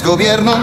desgobierno